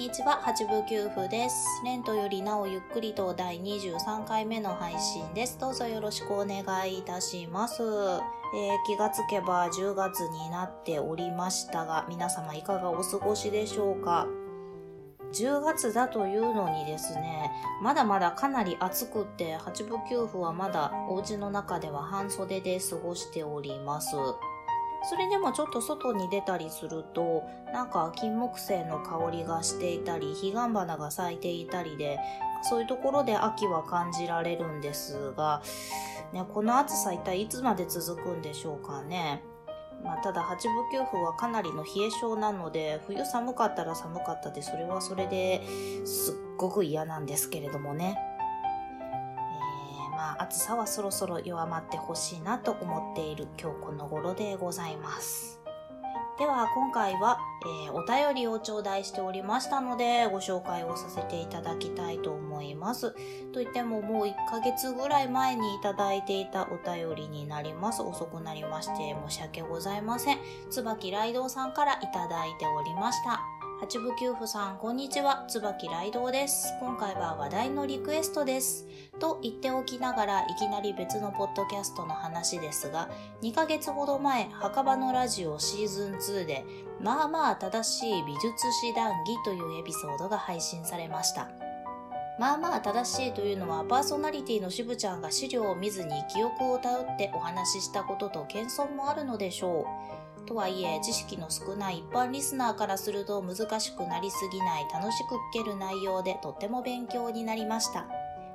にちは、八部九夫です。レントよりなおゆっくりと第23回目の配信です。どうぞよろしくお願いいたします。えー、気がつけば10月になっておりましたが、皆様いかがお過ごしでしょうか？10月だというのにですね、まだまだかなり暑くって、八部九夫はまだお家の中では半袖で過ごしております。それでもちょっと外に出たりすると、なんか金木犀の香りがしていたり、彼岸花が咲いていたりで、そういうところで秋は感じられるんですが、ね、この暑さ一体いつまで続くんでしょうかね。まあ、ただ八部九夫はかなりの冷え性なので、冬寒かったら寒かったで、それはそれですっごく嫌なんですけれどもね。まあ、暑さはそろそろ弱まってほしいなと思っている今日この頃でございます。では今回は、えー、お便りを頂戴しておりましたのでご紹介をさせていただきたいと思います。といってももう1ヶ月ぐらい前にいただいていたお便りになります。遅くなりまして申し訳ございません。椿雷道さんからいただいておりました。八部九夫さん、こんにちは。椿雷道です。今回は話題のリクエストです。と言っておきながらいきなり別のポッドキャストの話ですが、2ヶ月ほど前、墓場のラジオシーズン2で、まあまあ正しい美術史談義というエピソードが配信されました。まあまあ正しいというのはパーソナリティのしぶちゃんが資料を見ずに記憶を頼ってお話ししたことと謙遜もあるのでしょう。とはいえ、知識の少ない一般リスナーからすると難しくなりすぎない楽しく聞ける内容でとっても勉強になりました。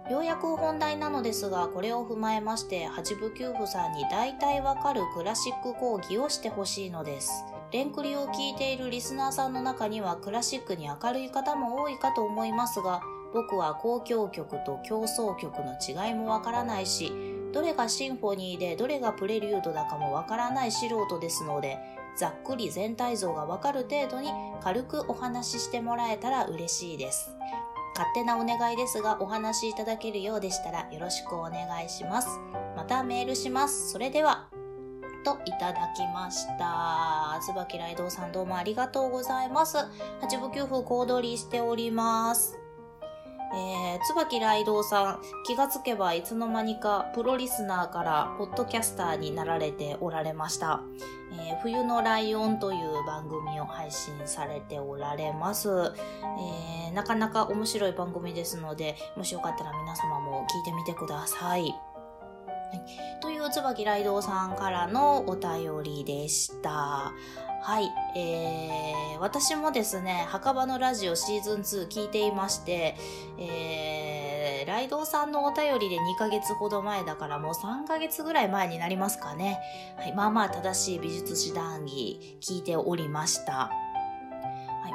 ようやく本題なのですが、これを踏まえまして、八部九夫さんに大体わかるクラシック講義をしてほしいのです。レンクリを聞いているリスナーさんの中にはクラシックに明るい方も多いかと思いますが、僕は交響曲と競争曲の違いもわからないし、どれがシンフォニーでどれがプレリュードだかもわからない素人ですので、ざっくり全体像がわかる程度に軽くお話ししてもらえたら嬉しいです。勝手なお願いですがお話しいただけるようでしたらよろしくお願いします。またメールします。それでは。といただきました。椿ライドさんどうもありがとうございます。八部九夫小躍りしております。えー、椿雷道さん、気がつけばいつの間にかプロリスナーからポッドキャスターになられておられました。えー、冬のライオンという番組を配信されておられます、えー、なかなか面白い番組ですので、もしよかったら皆様も聞いてみてください。はい、という椿雷道さんからのお便りでした。はい、えー、私もですね、墓場のラジオシーズン2聞いていまして、えー、ライドウさんのお便りで2ヶ月ほど前だからもう3ヶ月ぐらい前になりますかね。はい、まあまあ正しい美術史談義聞いておりました。は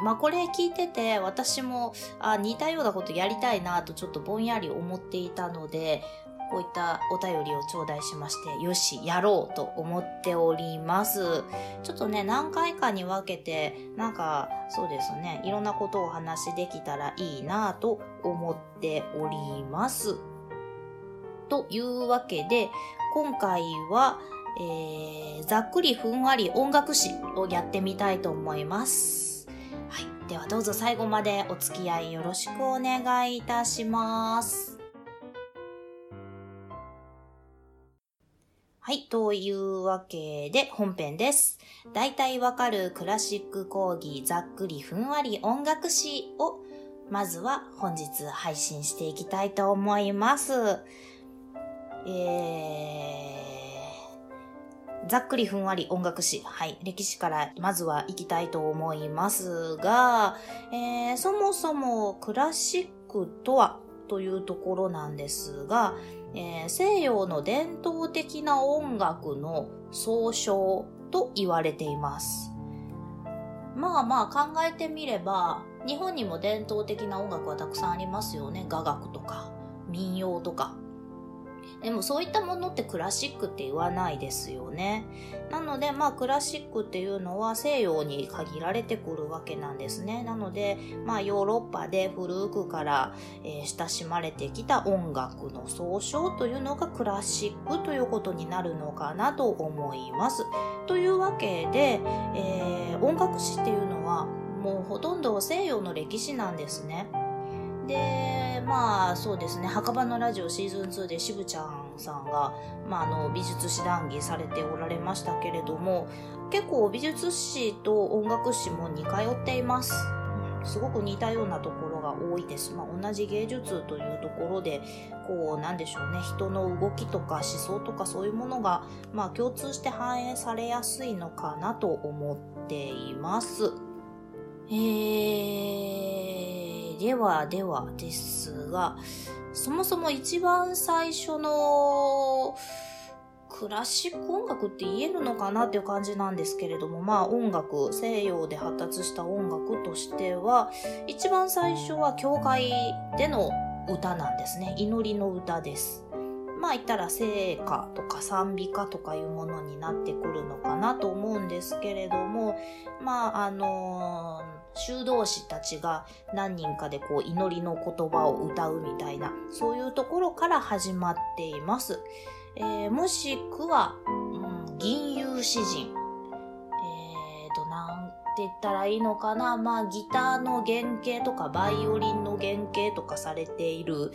い、まあこれ聞いてて私もあ似たようなことやりたいなとちょっとぼんやり思っていたので、こういったお便りを頂戴しまして、よし、やろうと思っております。ちょっとね、何回かに分けて、なんか、そうですね、いろんなことをお話しできたらいいなぁと思っております。というわけで、今回は、えー、ざっくりふんわり音楽史をやってみたいと思います。はい。ではどうぞ最後までお付き合いよろしくお願いいたします。はい。というわけで本編です。大体わかるクラシック講義ざっくりふんわり音楽史をまずは本日配信していきたいと思います。えー、ざっくりふんわり音楽史。はい。歴史からまずは行きたいと思いますが、えー、そもそもクラシックとはというところなんですが、えー、西洋の伝統的な音楽の総称と言われています。まあまあ考えてみれば、日本にも伝統的な音楽はたくさんありますよね。雅楽とか民謡とか。でもそういったものってクラシックって言わないですよね。なのでまあクラシックっていうのは西洋に限られてくるわけなんですね。なのでまあヨーロッパで古くから、えー、親しまれてきた音楽の総称というのがクラシックということになるのかなと思います。というわけで、えー、音楽史っていうのはもうほとんど西洋の歴史なんですね。でまあそうですね。墓場のラジオシーズン2で渋ちゃんさんが、まあ、あの美術史談義されておられましたけれども結構美術史と音楽史も似通っています、すごく似たようなところが多いです、まあ、同じ芸術というところでこうなんでしょうね。人の動きとか思想とかそういうものが、まあ、共通して反映されやすいのかなと思っています。えーではではですが、そもそも一番最初のクラシック音楽って言えるのかなっていう感じなんですけれども、まあ音楽、西洋で発達した音楽としては、一番最初は教会での歌なんですね。祈りの歌です。まあ言ったら聖歌とか賛美歌とかいうものになってくるのかなと思うんですけれども、まああのー修道士たちが何人かでこう祈りの言葉を歌うみたいな、そういうところから始まっています。えー、もしくは、うん、銀融詩人。えーと、なんて言ったらいいのかな。まあ、ギターの原型とか、バイオリンの原型とかされている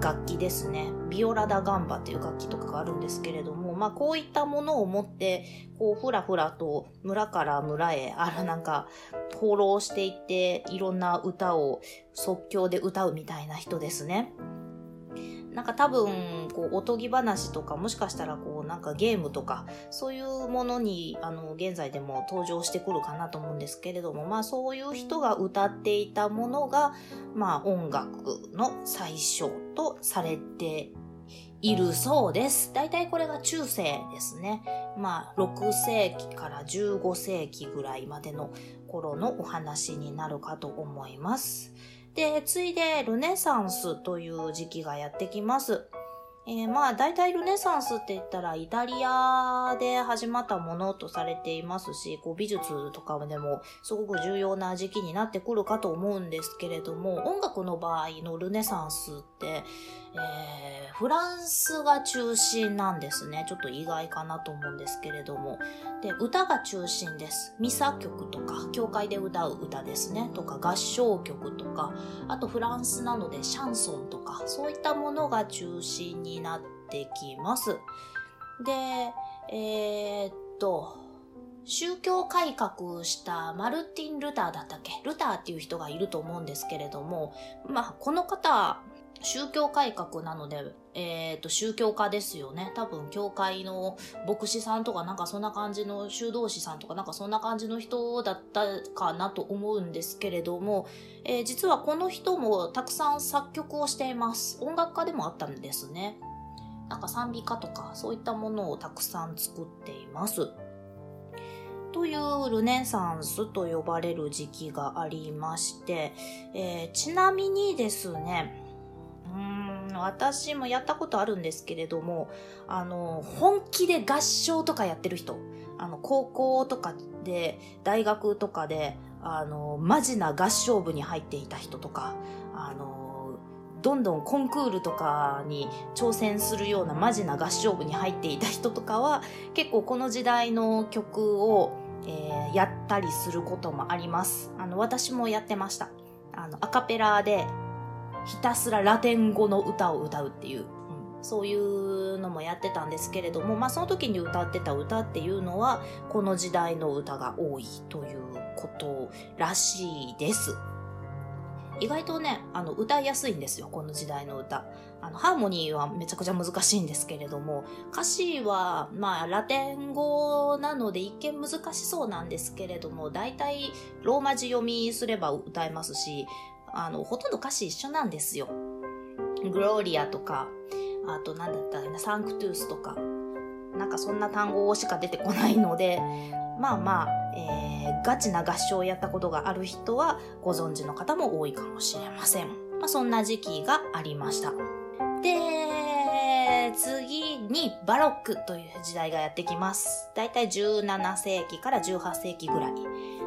楽器ですね。ビオラダガンバっていう楽器とかがあるんですけれども、まあこういったものを持って、こうふらふらと村から村へ、あらなんか放浪していって、いろんな歌を即興で歌うみたいな人ですね。なんか多分、こう、おとぎ話とか、もしかしたらこう、なんかゲームとか、そういうものに、あの、現在でも登場してくるかなと思うんですけれども、まあそういう人が歌っていたものが、まあ音楽の最初とされているそうです。大体これが中世ですね。まあ6世紀から15世紀ぐらいまでの頃のお話になるかと思います。で、ついでルネサンスという時期がやってきます。えー、まあ大体ルネサンスって言ったらイタリアで始まったものとされていますし、こう美術とかでもすごく重要な時期になってくるかと思うんですけれども、音楽の場合のルネサンスって、えー、フランスが中心なんですね。ちょっと意外かなと思うんですけれども。で、歌が中心です。ミサ曲とか、教会で歌う歌ですね。とか、合唱曲とか、あとフランスなのでシャンソンとか、そういったものが中心になってきます。で、えー、っと、宗教改革したマルティン・ルターだったっけ？ルターっていう人がいると思うんですけれども、まあ、この方、宗教改革なので、えっ、ー、と、宗教家ですよね。多分、教会の牧師さんとかなんかそんな感じの修道士さんとかなんかそんな感じの人だったかなと思うんですけれども、えー、実はこの人もたくさん作曲をしています。音楽家でもあったんですね。なんか賛美歌とかそういったものをたくさん作っています。というルネサンスと呼ばれる時期がありまして、えー、ちなみにですね、うん私もやったことあるんですけれどもあの本気で合唱とかやってる人あの高校とかで大学とかであのマジな合唱部に入っていた人とかあのどんどんコンクールとかに挑戦するようなマジな合唱部に入っていた人とかは結構この時代の曲を、えー、やったりすることもあります。あの私もやってました。あのアカペラでひたすらラテン語の歌を歌うっていう、うん、そういうのもやってたんですけれども、まあその時に歌ってた歌っていうのは、この時代の歌が多いということらしいです。意外とね、あの、歌いやすいんですよ、この時代の歌。あの、ハーモニーはめちゃくちゃ難しいんですけれども、歌詞は、まあ、ラテン語なので一見難しそうなんですけれども、大体、ローマ字読みすれば歌えますし、あの、ほとんど歌詞一緒なんですよ。グローリアとか、あと何だったかな、サンクトゥースとか、なんかそんな単語しか出てこないので、まあまあ、えー、ガチな合唱をやったことがある人はご存知の方も多いかもしれません。まあそんな時期がありました。で、次にバロックという時代がやってきます。だいたい17世紀から18世紀ぐらい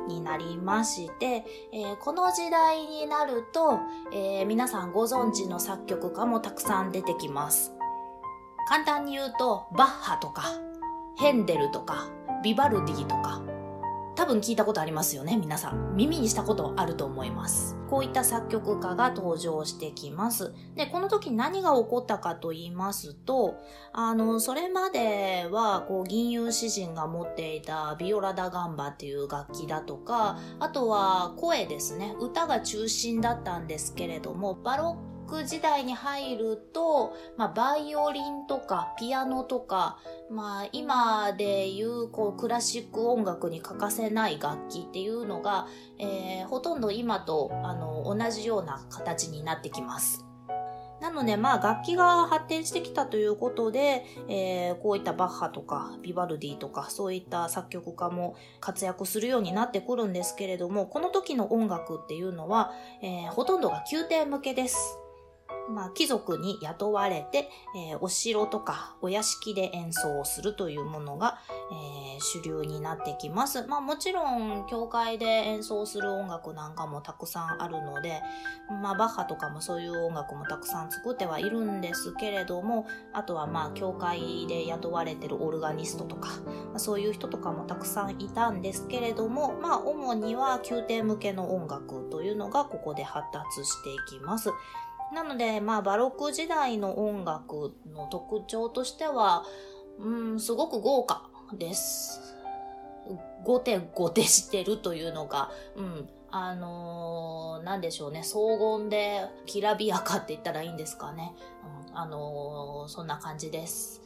になりまして、えーこの時代になると、えー皆さんご存知の作曲家もたくさん出てきます。簡単に言うと、バッハとか、ヘンデルとか、ビバルディとか、多分聞いたことありますよね、皆さん。耳にしたことあると思います。こういった作曲家が登場してきます。で、この時何が起こったかと言いますと、あの、それまでは、こう、銀融詩人が持っていたビオラダガンバっていう楽器だとか、あとは声ですね。歌が中心だったんですけれども、バロック時代に入ると、まあ、バイオリンとかピアノとか、まあ、今でいうこうクラシック音楽に欠かせない楽器っていうのが、えーほとんど今とあの同じような形になってきます。なので、まあ、楽器が発展してきたということで、えーこういったバッハとか、ビバルディとか、そういった作曲家も活躍するようになってくるんですけれども、この時の音楽っていうのは、えーほとんどが宮廷向けです。まあ、貴族に雇われて、えーお城とかお屋敷で演奏をするというものが、えー主流になってきます。まあもちろん、教会で演奏する音楽なんかもたくさんあるので、まあバッハとかもそういう音楽もたくさん作ってはいるんですけれども、あとはまあ教会で雇われてるオルガニストとか、まあそういう人とかもたくさんいたんですけれども、まあ主には宮廷向けの音楽というのがここで発達していきます。なので、まあ、バロック時代の音楽の特徴としては、うん、すごく豪華です。ごてごてしてるというのが、うん、あのーなんでしょうね、荘厳できらびやかって言ったらいいんですかね。うん、あのーそんな感じです。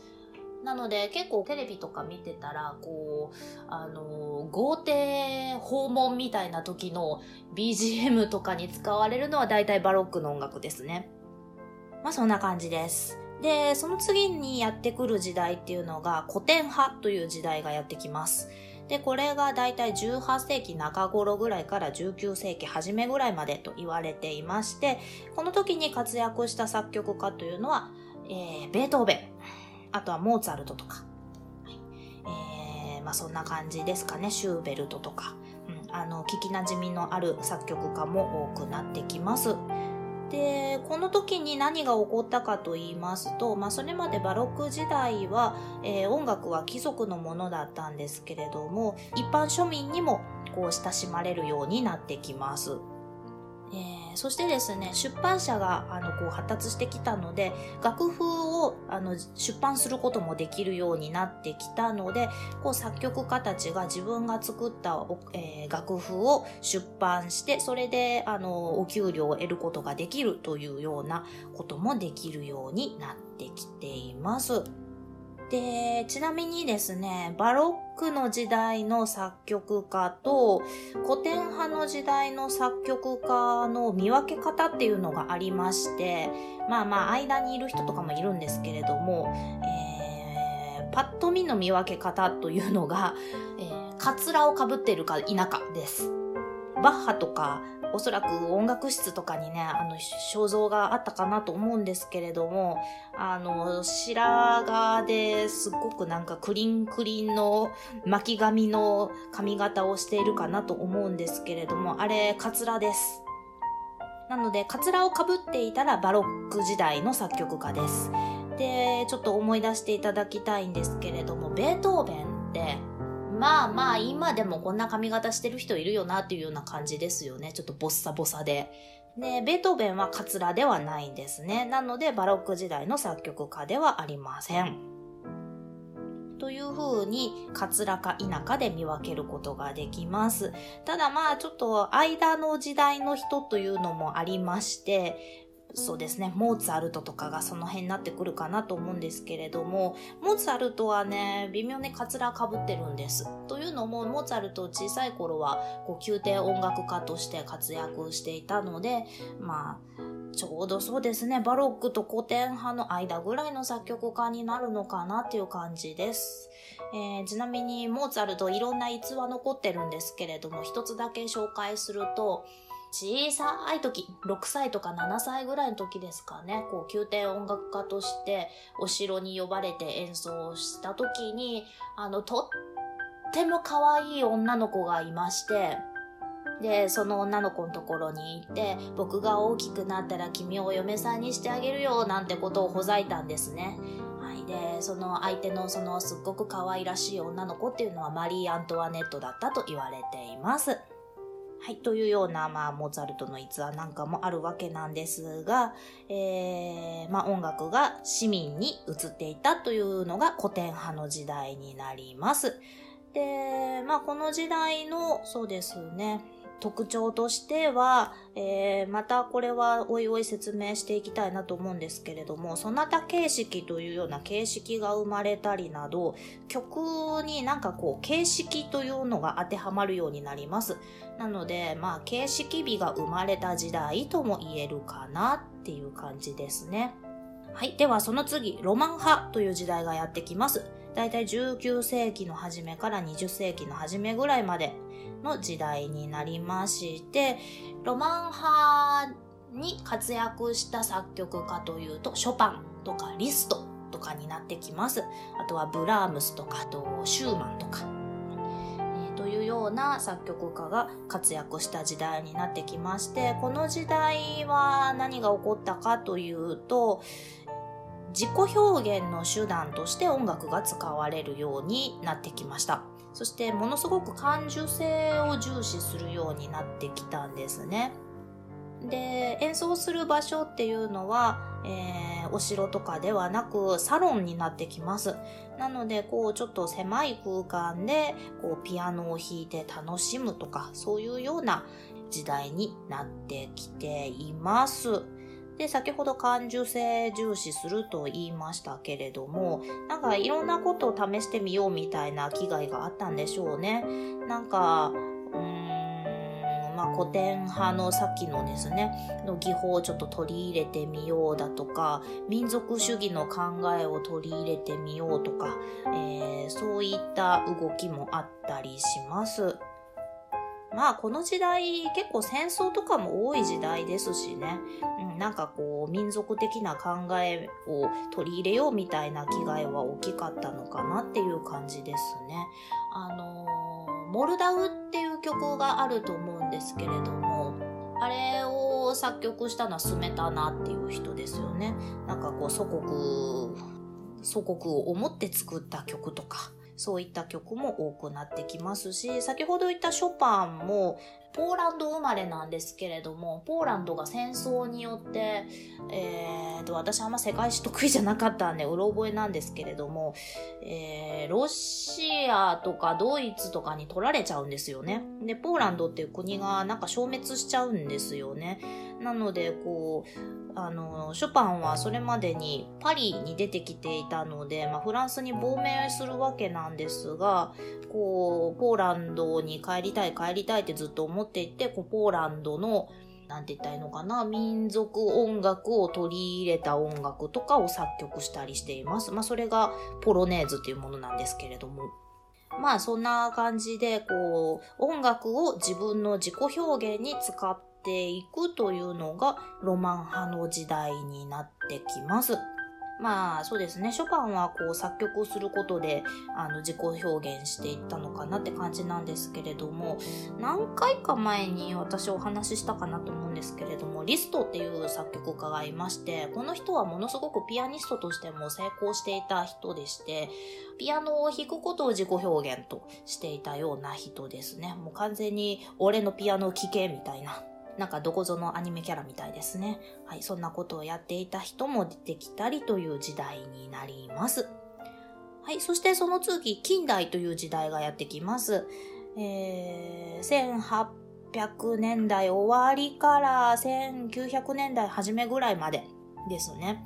なので結構テレビとか見てたら、こう、あの豪邸訪問みたいな時の BGM とかに使われるのは大体バロックの音楽ですね。まあそんな感じです。で、その次にやってくる時代っていうのが古典派という時代がやってきます。で、これが大体18世紀中頃ぐらいから19世紀初めぐらいまでと言われていまして、この時に活躍した作曲家というのは、えーベートーベン、あとはモーツァルトとか、はい。えーまあそんな感じですかね、シューベルトとか、うん、あの、聞き馴染みのある作曲家も多くなってきます。で、この時に何が起こったかと言いますと、まあ、それまでバロック時代は、えー音楽は貴族のものだったんですけれども、一般庶民にもこう親しまれるようになってきます。えーそしてですね、出版社があのこう発達してきたので、楽譜をあの出版することもできるようになってきたので、こう作曲家たちが自分が作った、えー楽譜を出版して、それであのお給料を得ることができるというようなこともできるようになってきています。で、ちなみにですね、バロックの時代の作曲家と古典派の時代の作曲家の見分け方っていうのがありまして、まあまあ間にいる人とかもいるんですけれども、えーパッと見の見分け方というのが、えーカツラをかぶってるか否かです。バッハとか、おそらく音楽室とかにね、あの、肖像があったかなと思うんですけれども、あの、白髪ですごくなんかクリンクリンの巻き髪の髪型をしているかなと思うんですけれども、あれ、カツラです。なので、カツラをかぶっていたらバロック時代の作曲家です。で、ちょっと思い出していただきたいんですけれども、ベートーベンって、まあまあ今でもこんな髪型してる人いるよなっていうような感じですよね。ちょっとボッサボサで。で、ベートーベンはカツラではないんですね。なのでバロック時代の作曲家ではありません。という風に、カツラか否かで見分けることができます。ただまあちょっと間の時代の人というのもありまして、そうですね、モーツァルトとかがその辺になってくるかなと思うんですけれども、モーツァルトはね、微妙にカツラかぶってるんです。というのも、モーツァルト小さい頃は、こう、宮廷音楽家として活躍していたので、まあ、ちょうどそうですね、バロックと古典派の間ぐらいの作曲家になるのかなっていう感じです。えーちなみに、モーツァルトいろんな逸話残ってるんですけれども、一つだけ紹介すると、小さい時、6歳とか7歳ぐらいの時ですかね、こう、宮廷音楽家としてお城に呼ばれて演奏した時に、あの、とっても可愛い女の子がいまして、で、その女の子のところに行って、僕が大きくなったら君をお嫁さんにしてあげるよ、なんてことをほざいたんですね。はい。で、その相手のそのすっごく可愛らしい女の子っていうのはマリー・アントワネットだったと言われています。はい、というような、まあ、モーツァルトの逸話なんかもあるわけなんですが、えー、まあ、音楽が市民に移っていたというのが古典派の時代になります。で、まあ、この時代の、そうですね、特徴としては、えー、またこれはおいおい説明していきたいなと思うんですけれども、そなた形式というような形式が生まれたりなど、曲になんかこう形式というのが当てはまるようになります。なので、まあ形式美が生まれた時代とも言えるかなっていう感じですね。はい。ではその次、ロマン派という時代がやってきます。だいたい19世紀の初めから20世紀の初めぐらいまでの時代になりまして、ロマン派に活躍した作曲家というと、ショパンとかリストとかになってきます。あとはブラームスとか、とシューマンとか、というような作曲家が活躍した時代になってきまして、この時代は何が起こったかというと、自己表現の手段として音楽が使われるようになってきました。そしてものすごく感受性を重視するようになってきたんですね。で、演奏する場所っていうのは、えー、お城とかではなくサロンになってきます。なので、こう、ちょっと狭い空間で、こう、ピアノを弾いて楽しむとか、そういうような時代になってきています。で、先ほど感受性重視すると言いましたけれども、なんかいろんなことを試してみようみたいな気概があったんでしょうね。なんか、うーん、まあ古典派のさっきのですね、の技法をちょっと取り入れてみようだとか、民族主義の考えを取り入れてみようとか、えー、そういった動きもあったりします。まあこの時代結構戦争とかも多い時代ですしね、うん、なんかこう民族的な考えを取り入れようみたいな気概は大きかったのかなっていう感じですね。あのー、モルダウっていう曲があると思うんですけれども、あれを作曲したのはスメタナっていう人ですよね。なんかこう祖国、祖国を思って作った曲とか、そういった曲も多くなってきますし、先ほど言ったショパンも、ポーランド生まれなんですけれども、ポーランドが戦争によって、えーと、私あんま世界史得意じゃなかったんで、うろ覚えなんですけれども、えー、ロシアとかドイツとかに取られちゃうんですよね。で、ポーランドっていう国がなんか消滅しちゃうんですよね。なので、こう、あの、ショパンはそれまでにパリに出てきていたので、まあ、フランスに亡命するわけなんですが、こう、ポーランドに帰りたい帰りたいってずっと思っていて、こうポーランドの、なんて言ったらいいのかな、民族音楽を取り入れた音楽とかを作曲したりしています。まあ、それがポロネーズっていうものなんですけれども。まあ、そんな感じで、こう、音楽を自分の自己表現に使っていくというのがロマン派の時代になってきます。まあそうですね、ショパンはこう作曲をすることであの自己表現していったのかなって感じなんですけれども、何回か前に私お話ししたかなと思うんですけれども、リストっていう作曲家がいまして、この人はものすごくピアニストとしても成功していた人でして、ピアノを弾くことを自己表現としていたような人ですね。もう完全に俺のピアノを聴けみたいななんかどこぞのアニメキャラみたいですね。はい、そんなことをやっていた人も出てきたりという時代になります。はい、そしてその次、近代という時代がやってきます。えー、1800年代終わりから1900年代初めぐらいまでですね。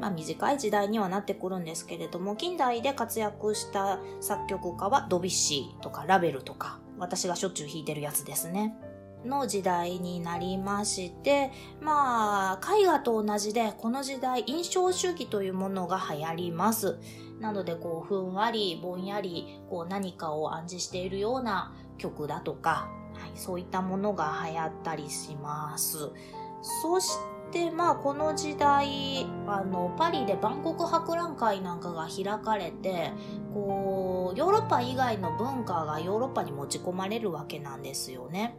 まあ短い時代にはなってくるんですけれども、近代で活躍した作曲家はドビッシーとかラベルとか、私がしょっちゅう弾いてるやつですね。の時代になりまして、まあ、絵画と同じで、この時代、印象主義というものが流行ります。なので、こう、ふんわり、ぼんやり、こう、何かを暗示しているような曲だとか、はいそういったものが流行ったりします。そしてまあこの時代あのパリで万国博覧会なんかが開かれてこうヨーロッパ以外の文化がヨーロッパに持ち込まれるわけなんですよね。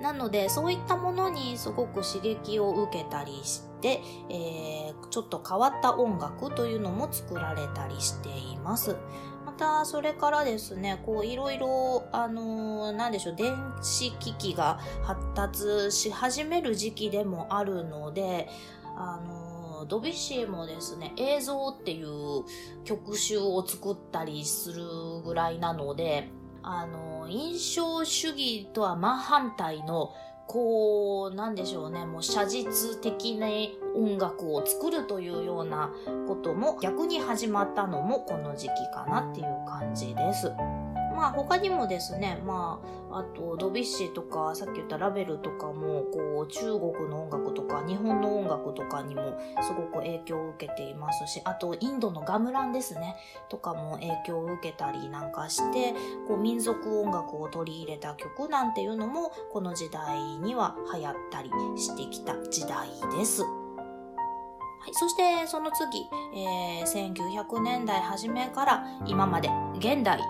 なのでそういったものにすごく刺激を受けたりして、えー、ちょっと変わった音楽というのも作られたりしています。またそれからですねこういろいろあのー、でしょう電子機器が発達し始める時期でもあるのであのー、ドビュッシーもですね映像っていう曲集を作ったりするぐらいなのであの、印象主義とは真反対のこう、なんでしょうね、もう写実的な音楽を作るというようなことも逆に始まったのもこの時期かなっていう感じです。まあ他にもですね、まあ、あとドビュッシーとか、さっき言ったラベルとかも、こう中国の音楽とか日本の音楽とかにもすごく影響を受けていますし、あとインドのガムランですね、とかも影響を受けたりなんかして、こう民族音楽を取り入れた曲なんていうのもこの時代には流行ったりしてきた時代です。はい、そしてその次、えー、1900年代初めから今まで現代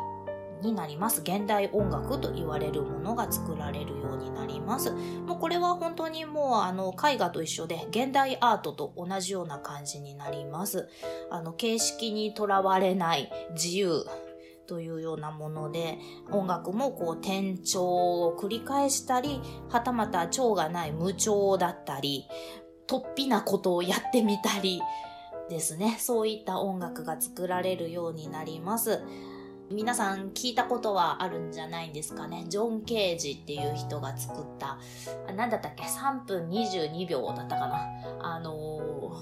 になります。現代音楽と言われるものが作られるようになります。もうこれは本当にもうあの絵画と一緒で現代アートと同じような感じになります。あの形式にとらわれない自由というようなもので音楽もこう転調を繰り返したりはたまた調がない無調だったり突飛なことをやってみたりですねそういった音楽が作られるようになります。皆さん聞いたことはあるんじゃないんですかね。ジョン・ケージっていう人が作った、あ何だったっけ ?3 分22秒だったかな。あの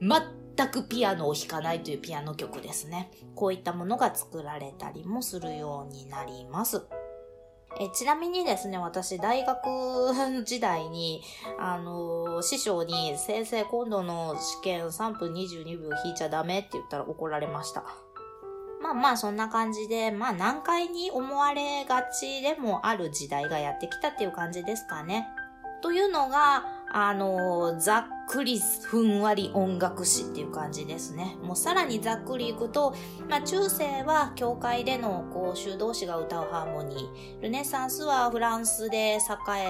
ー、全くピアノを弾かないというピアノ曲ですね。こういったものが作られたりもするようになります。えちなみにですね、私、大学時代に、あのー、師匠に、先生、今度の試験3分22秒弾いちゃダメって言ったら怒られました。まあまあそんな感じで、まあ難解に思われがちでもある時代がやってきたっていう感じですかね。というのが、あの、ざっくりふんわり音楽史っていう感じですね。もうさらにざっくりいくと、まあ中世は教会でのこう修道士が歌うハーモニー、ルネサンスはフランスで栄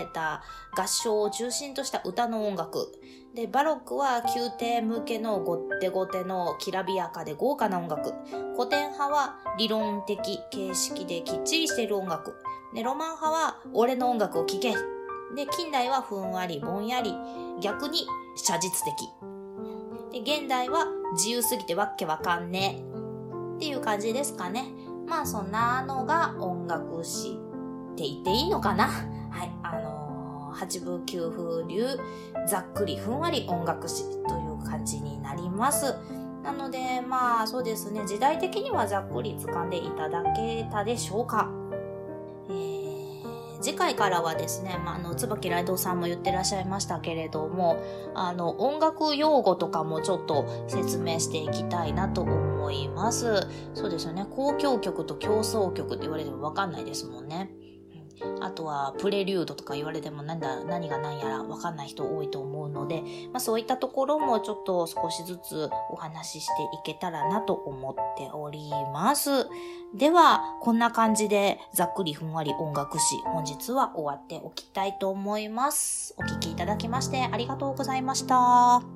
えた合唱を中心とした歌の音楽、で、バロックは宮廷向けのゴッテゴテのきらびやかで豪華な音楽。古典派は理論的形式できっちりしている音楽。で、ロマン派は俺の音楽を聴け。で、近代はふんわりぼんやり、逆に写実的。で、現代は自由すぎてわけわかんねえ。っていう感じですかね。まあそんなのが音楽史って言っていいのかなはい。あの八部九風流ざっくりふんわり音楽史という感じになります。なのでまあそうですね時代的にはざっくり掴んでいただけたでしょうか。次回からはですね、まあ、あの椿ライドさんも言ってらっしゃいましたけれどもあの音楽用語とかもちょっと説明していきたいなと思います。そうですよね交響曲と競争曲って言われてもわかんないですもんね。あとはプレリュードとか言われてもなんだ何が何やらわかんない人多いと思うので、まあ、そういったところもちょっと少しずつお話ししていけたらなと思っております。では、こんな感じでざっくりふんわり音楽史、本日は終わっておきたいと思います。お聴きいただきましてありがとうございました。